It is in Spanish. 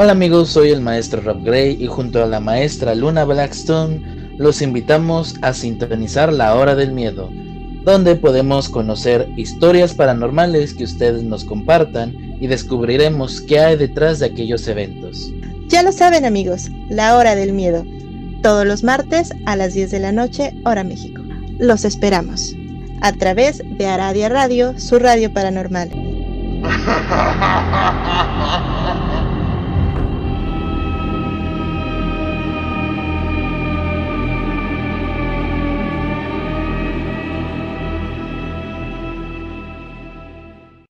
Hola amigos, soy el maestro Rob Gray y junto a la maestra Luna Blackstone los invitamos a sintonizar la hora del miedo, donde podemos conocer historias paranormales que ustedes nos compartan y descubriremos qué hay detrás de aquellos eventos. Ya lo saben amigos, la hora del miedo, todos los martes a las 10 de la noche, hora México. Los esperamos a través de Aradia Radio, su radio paranormal.